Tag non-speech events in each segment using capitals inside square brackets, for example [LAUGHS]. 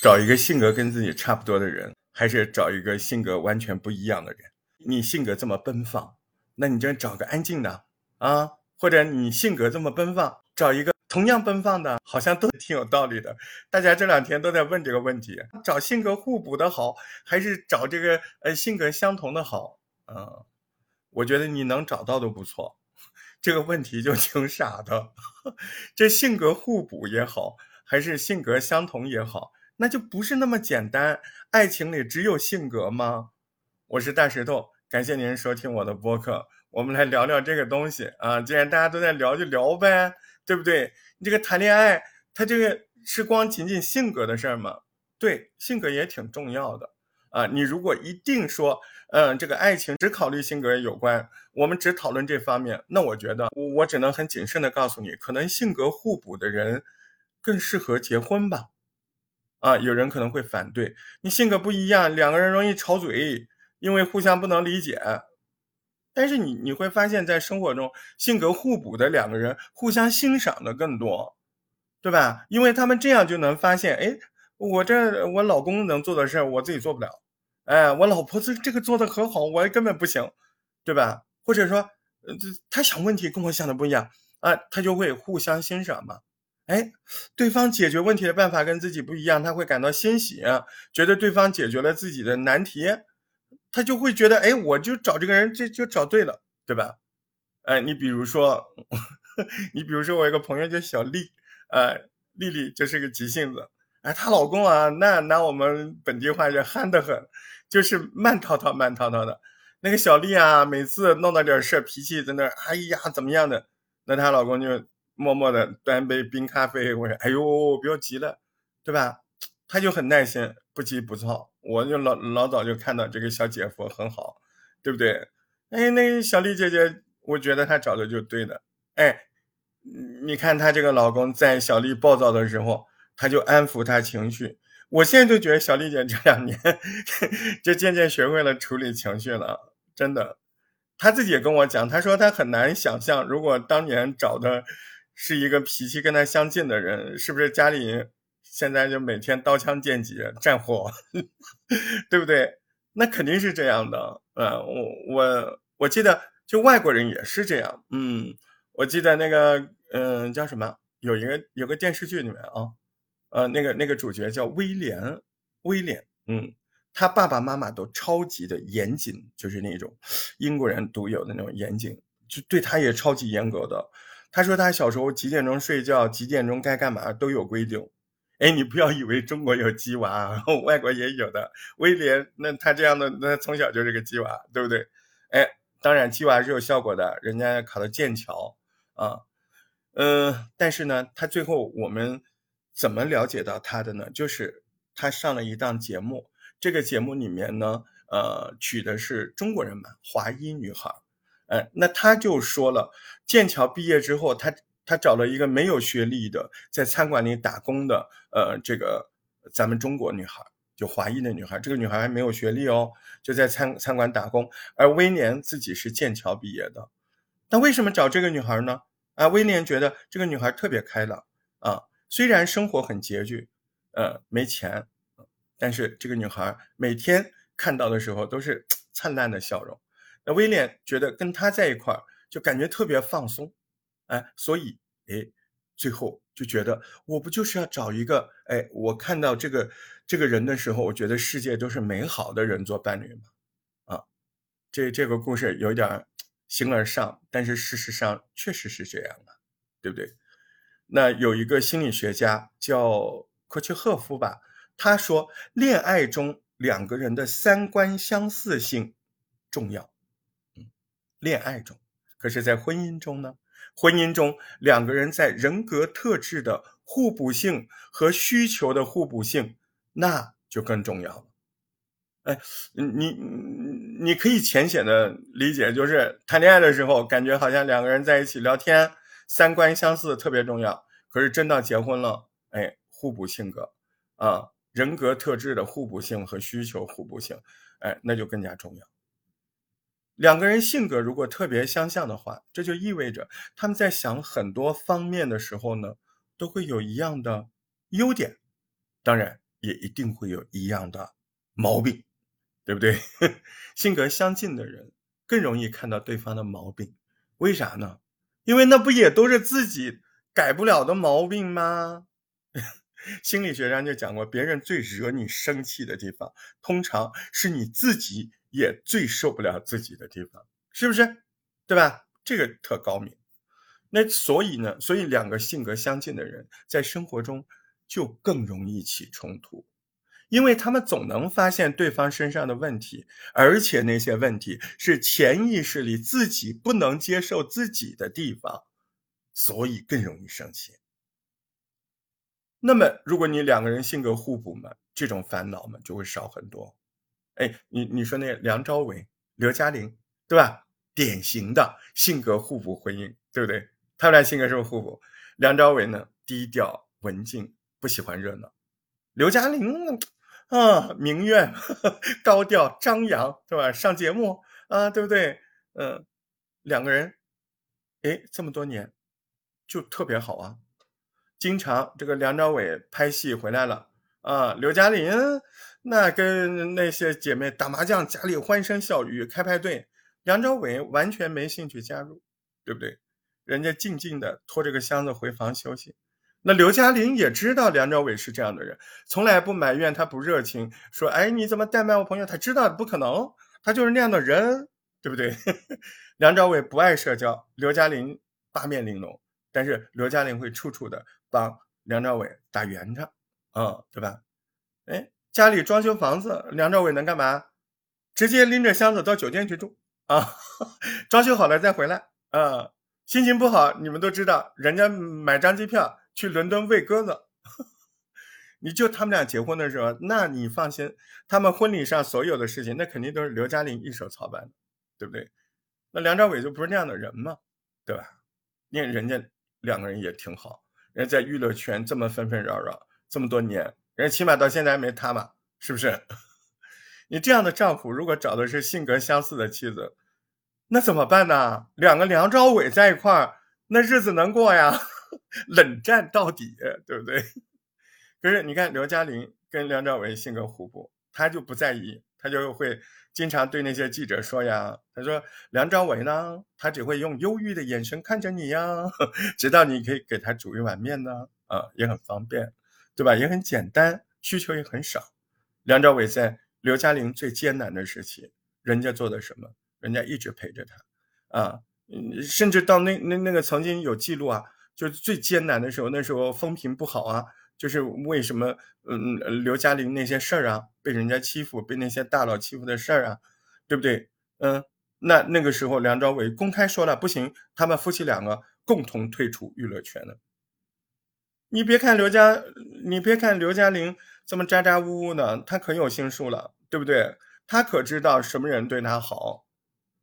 找一个性格跟自己差不多的人，还是找一个性格完全不一样的人？你性格这么奔放，那你就找个安静的啊，或者你性格这么奔放，找一个同样奔放的，好像都 [LAUGHS] 挺有道理的。大家这两天都在问这个问题：找性格互补的好，还是找这个呃性格相同的好？嗯，我觉得你能找到都不错。这个问题就挺傻的，[LAUGHS] 这性格互补也好，还是性格相同也好，那就不是那么简单。爱情里只有性格吗？我是大石头，感谢您收听我的播客。我们来聊聊这个东西啊，既然大家都在聊，就聊呗，对不对？你这个谈恋爱，它这个是光仅仅性格的事儿吗？对，性格也挺重要的啊。你如果一定说。嗯，这个爱情只考虑性格有关，我们只讨论这方面。那我觉得，我我只能很谨慎的告诉你，可能性格互补的人更适合结婚吧。啊，有人可能会反对，你性格不一样，两个人容易吵嘴，因为互相不能理解。但是你你会发现在生活中，性格互补的两个人互相欣赏的更多，对吧？因为他们这样就能发现，哎，我这我老公能做的事儿，我自己做不了。哎，我老婆这这个做的很好，我根本不行，对吧？或者说，呃，这他想问题跟我想的不一样啊，他就会互相欣赏嘛。哎，对方解决问题的办法跟自己不一样，他会感到欣喜，觉得对方解决了自己的难题，他就会觉得，哎，我就找这个人，这就找对了，对吧？哎，你比如说，[LAUGHS] 你比如说，我一个朋友叫小丽，呃，丽丽就是个急性子，哎，她老公啊，那拿我们本地话叫憨得很。就是慢滔滔、慢滔滔的，那个小丽啊，每次弄到点事儿，脾气在那儿，哎呀，怎么样的？那她老公就默默的端杯冰咖啡，我说，哎呦，不要急了，对吧？他就很耐心，不急不躁。我就老老早就看到这个小姐夫很好，对不对？哎，那小丽姐姐，我觉得她找的就对的。哎，你看她这个老公在小丽暴躁的时候，他就安抚她情绪。我现在就觉得小丽姐这两年 [LAUGHS] 就渐渐学会了处理情绪了，真的。她自己也跟我讲，她说她很难想象，如果当年找的是一个脾气跟他相近的人，是不是家里现在就每天刀枪剑戟战火，[LAUGHS] 对不对？那肯定是这样的。呃，我我我记得就外国人也是这样。嗯，我记得那个嗯叫什么，有一个有个电视剧里面啊。呃，那个那个主角叫威廉，威廉，嗯，他爸爸妈妈都超级的严谨，就是那种英国人独有的那种严谨，就对他也超级严格的。他说他小时候几点钟睡觉，几点钟该干嘛都有规定。哎，你不要以为中国有鸡娃，[LAUGHS] 外国也有的。威廉，那他这样的，那从小就是个鸡娃，对不对？哎，当然鸡娃是有效果的，人家考的剑桥啊，嗯，但是呢，他最后我们。怎么了解到他的呢？就是他上了一档节目，这个节目里面呢，呃，娶的是中国人嘛，华裔女孩，呃，那他就说了，剑桥毕业之后，他他找了一个没有学历的，在餐馆里打工的，呃，这个咱们中国女孩，就华裔的女孩，这个女孩还没有学历哦，就在餐餐馆打工，而威廉自己是剑桥毕业的，那为什么找这个女孩呢？啊，威廉觉得这个女孩特别开朗啊。虽然生活很拮据，呃，没钱，但是这个女孩每天看到的时候都是 [TSK] 灿烂的笑容。那威廉觉得跟他在一块儿就感觉特别放松，哎，所以哎，最后就觉得我不就是要找一个哎，我看到这个这个人的时候，我觉得世界都是美好的人做伴侣吗？啊，这这个故事有点形而上，但是事实上确实是这样啊，对不对？那有一个心理学家叫科切赫夫吧，他说，恋爱中两个人的三观相似性重要。恋爱中，可是，在婚姻中呢？婚姻中两个人在人格特质的互补性和需求的互补性，那就更重要了。哎，你你可以浅显的理解，就是谈恋爱的时候，感觉好像两个人在一起聊天。三观相似特别重要，可是真到结婚了，哎，互补性格啊，人格特质的互补性和需求互补性，哎，那就更加重要。两个人性格如果特别相像的话，这就意味着他们在想很多方面的时候呢，都会有一样的优点。当然，也一定会有一样的毛病，对不对？[LAUGHS] 性格相近的人更容易看到对方的毛病，为啥呢？因为那不也都是自己改不了的毛病吗？[LAUGHS] 心理学上就讲过，别人最惹你生气的地方，通常是你自己也最受不了自己的地方，是不是？对吧？这个特高明。那所以呢，所以两个性格相近的人在生活中就更容易起冲突，因为他们总能发现对方身上的问题，而且那些问题是潜意识里自己不能接受自己的地方，所以更容易生气。那么，如果你两个人性格互补嘛，这种烦恼嘛就会少很多。哎，你你说那梁朝伟、刘嘉玲，对吧？典型的性格互补婚姻，对不对？他们俩性格是不是互补？梁朝伟呢，低调文静，不喜欢热闹；刘嘉玲啊，明艳 [LAUGHS] 高调张扬，对吧？上节目啊，对不对？嗯，两个人，哎，这么多年就特别好啊。经常这个梁朝伟拍戏回来了啊，刘嘉玲那跟那些姐妹打麻将，家里欢声笑语，开派对，梁朝伟完全没兴趣加入，对不对？人家静静的拖着个箱子回房休息。那刘嘉玲也知道梁朝伟是这样的人，从来不埋怨他不热情，说哎你怎么怠慢我朋友？他知道不可能，他就是那样的人，对不对？[LAUGHS] 梁朝伟不爱社交，刘嘉玲八面玲珑，但是刘嘉玲会处处的。帮梁朝伟打圆场，嗯，对吧？哎，家里装修房子，梁朝伟能干嘛？直接拎着箱子到酒店去住啊！[LAUGHS] 装修好了再回来啊！心情不好，你们都知道，人家买张机票去伦敦喂鸽子。[LAUGHS] 你就他们俩结婚的时候，那你放心，他们婚礼上所有的事情，那肯定都是刘嘉玲一手操办的，对不对？那梁朝伟就不是那样的人嘛，对吧？那人家两个人也挺好。人在娱乐圈这么纷纷扰扰这么多年，人起码到现在还没塌嘛，是不是？[LAUGHS] 你这样的丈夫，如果找的是性格相似的妻子，那怎么办呢？两个梁朝伟在一块儿，那日子能过呀？[LAUGHS] 冷战到底，对不对？可是你看刘嘉玲跟梁朝伟性格互补，他就不在意，他就会。经常对那些记者说呀，他说梁朝伟呢，他只会用忧郁的眼神看着你呀，[LAUGHS] 直到你可以给他煮一碗面呢，啊，也很方便，对吧？也很简单，需求也很少。梁朝伟在刘嘉玲最艰难的时期，人家做的什么？人家一直陪着他，啊，甚至到那那那个曾经有记录啊，就是最艰难的时候，那时候风评不好啊。就是为什么，嗯，刘嘉玲那些事儿啊，被人家欺负，被那些大佬欺负的事儿啊，对不对？嗯，那那个时候梁朝伟公开说了，不行，他们夫妻两个共同退出娱乐圈了。你别看刘嘉，你别看刘嘉玲这么咋咋呜呜的，她可有心术了，对不对？她可知道什么人对她好。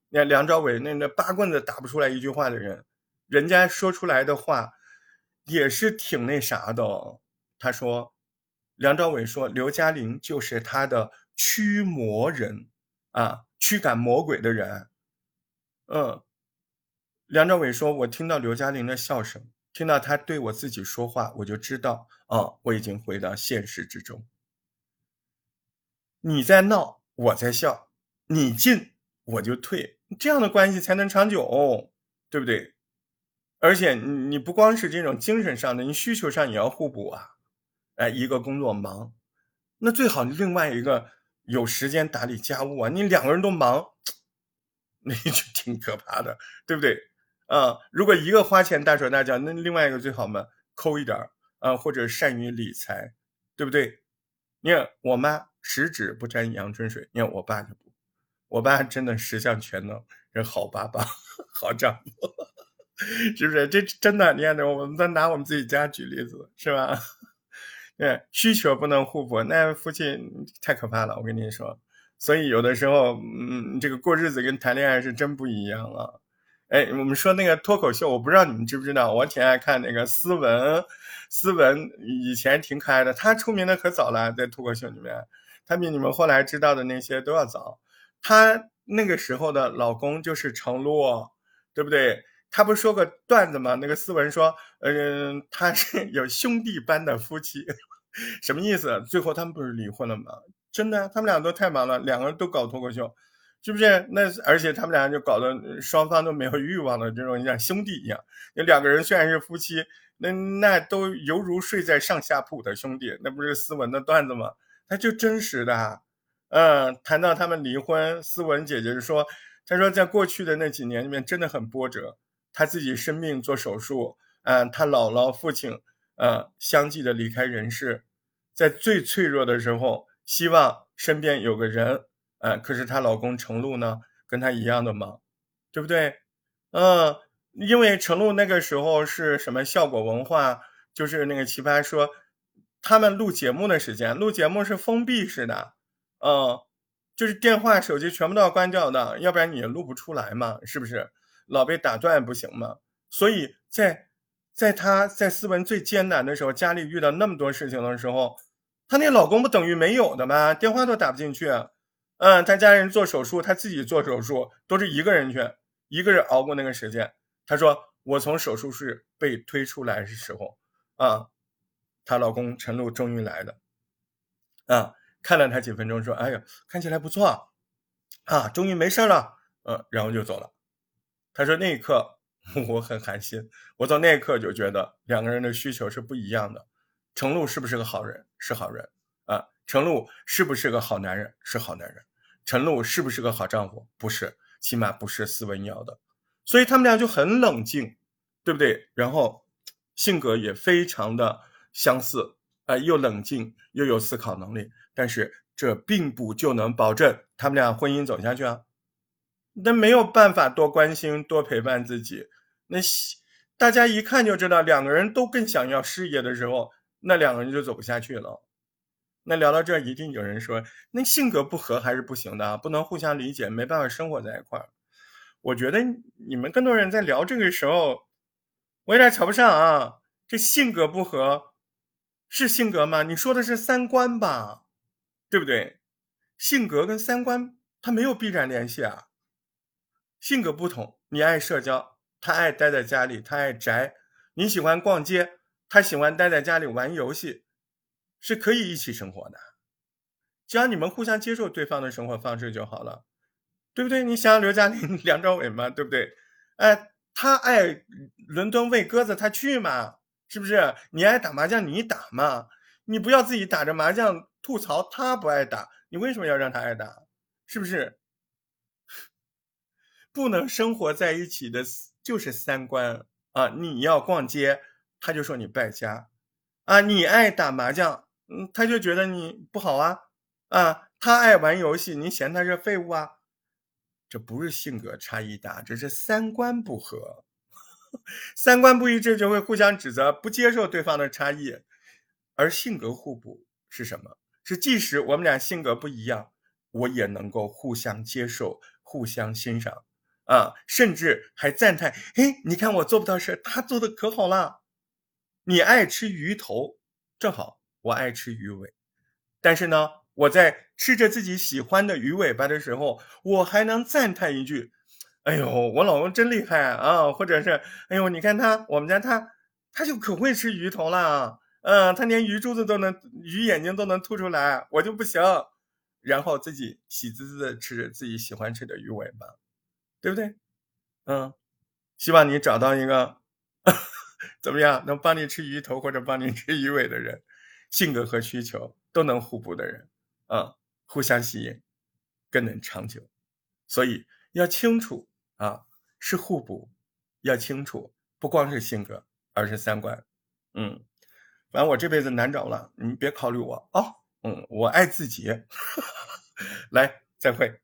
你看梁朝伟那那八棍子打不出来一句话的人，人家说出来的话也是挺那啥的。他说：“梁朝伟说刘嘉玲就是他的驱魔人啊，驱赶魔鬼的人。”嗯，梁朝伟说：“我听到刘嘉玲的笑声，听到他对我自己说话，我就知道，哦，我已经回到现实之中。你在闹，我在笑；你进，我就退，这样的关系才能长久，对不对？而且你你不光是这种精神上的，你需求上也要互补啊。”哎，一个工作忙，那最好另外一个有时间打理家务啊。你两个人都忙，[LAUGHS] 那就挺可怕的，对不对？啊，如果一个花钱大手大脚，那另外一个最好嘛，抠一点儿啊，或者善于理财，对不对？你看我妈十指不沾阳春水，你看我爸就不，我爸真的十项全能，人好爸爸，[LAUGHS] 好丈夫，[LAUGHS] 是不是？这真的，你看，我们再拿我们自己家举例子，是吧？[LAUGHS] 对，需求不能互补，那夫妻太可怕了。我跟你说，所以有的时候，嗯，这个过日子跟谈恋爱是真不一样啊。哎，我们说那个脱口秀，我不知道你们知不知道，我挺爱看那个斯文，斯文以前挺可爱的，他出名的可早了，在脱口秀里面，他比你们后来知道的那些都要早。他那个时候的老公就是程璐，对不对？他不说个段子吗？那个斯文说，嗯，他是 [LAUGHS] 有兄弟般的夫妻，什么意思？最后他们不是离婚了吗？真的，他们俩都太忙了，两个人都搞脱口秀，是不是？那而且他们俩就搞得双方都没有欲望的这种像兄弟一样。那两个人虽然是夫妻，那那都犹如睡在上下铺的兄弟，那不是斯文的段子吗？他就真实的。嗯，谈到他们离婚，斯文姐姐就说：“她说在过去的那几年里面真的很波折，她自己生病做手术，嗯，她姥姥父亲。”呃，相继的离开人世，在最脆弱的时候，希望身边有个人，呃，可是她老公程璐呢，跟她一样的忙，对不对？嗯，因为程璐那个时候是什么效果文化，就是那个奇葩说，他们录节目的时间，录节目是封闭式的，嗯，就是电话、手机全部都要关掉的，要不然你录不出来嘛，是不是？老被打断不行嘛，所以在。在她在斯文最艰难的时候，家里遇到那么多事情的时候，她那老公不等于没有的吗？电话都打不进去。嗯，她家人做手术，她自己做手术都是一个人去，一个人熬过那个时间。她说：“我从手术室被推出来的时候，啊，她老公陈露终于来了，啊，看了她几分钟，说：‘哎呀，看起来不错，啊，终于没事了。’嗯，然后就走了。她说那一刻。[LAUGHS] ”我很寒心，我从那一刻就觉得两个人的需求是不一样的。程璐是不是个好人？是好人。陈露是不是个好男人？是好男人。陈露是不是个好丈夫？不是，起码不是斯文要的。所以他们俩就很冷静，对不对？然后性格也非常的相似，啊，又冷静又有思考能力。但是这并不就能保证他们俩婚姻走下去啊。那没有办法多关心多陪伴自己。那大家一看就知道，两个人都更想要事业的时候，那两个人就走不下去了。那聊到这儿，一定有人说，那性格不合还是不行的啊，不能互相理解，没办法生活在一块儿。我觉得你们更多人在聊这个时候，我有点瞧不上啊。这性格不合是性格吗？你说的是三观吧，对不对？性格跟三观它没有必然联系啊。性格不同，你爱社交。他爱待在家里，他爱宅。你喜欢逛街，他喜欢待在家里玩游戏，是可以一起生活的。只要你们互相接受对方的生活方式就好了，对不对？你想想刘嘉玲、[LAUGHS] 梁朝伟嘛，对不对？哎，他爱伦敦喂鸽子，他去嘛，是不是？你爱打麻将，你打嘛，你不要自己打着麻将吐槽他不爱打，你为什么要让他爱打？是不是？[LAUGHS] 不能生活在一起的。就是三观啊！你要逛街，他就说你败家，啊！你爱打麻将，嗯，他就觉得你不好啊，啊！他爱玩游戏，你嫌他是废物啊？这不是性格差异大，这是三观不合，三观不一致就会互相指责，不接受对方的差异。而性格互补是什么？是即使我们俩性格不一样，我也能够互相接受、互相欣赏。啊，甚至还赞叹，哎，你看我做不到事他做的可好了。你爱吃鱼头，正好我爱吃鱼尾，但是呢，我在吃着自己喜欢的鱼尾巴的时候，我还能赞叹一句，哎呦，我老公真厉害啊，或者是，哎呦，你看他，我们家他，他就可会吃鱼头了，嗯，他连鱼珠子都能，鱼眼睛都能吐出来，我就不行。然后自己喜滋滋的吃着自己喜欢吃的鱼尾巴。对不对？嗯，希望你找到一个 [LAUGHS] 怎么样能帮你吃鱼头或者帮你吃鱼尾的人，性格和需求都能互补的人，啊，互相吸引，更能长久。所以要清楚啊，是互补，要清楚，不光是性格，而是三观。嗯，反正我这辈子难找了，你别考虑我啊。嗯，我爱自己。[LAUGHS] 来，再会。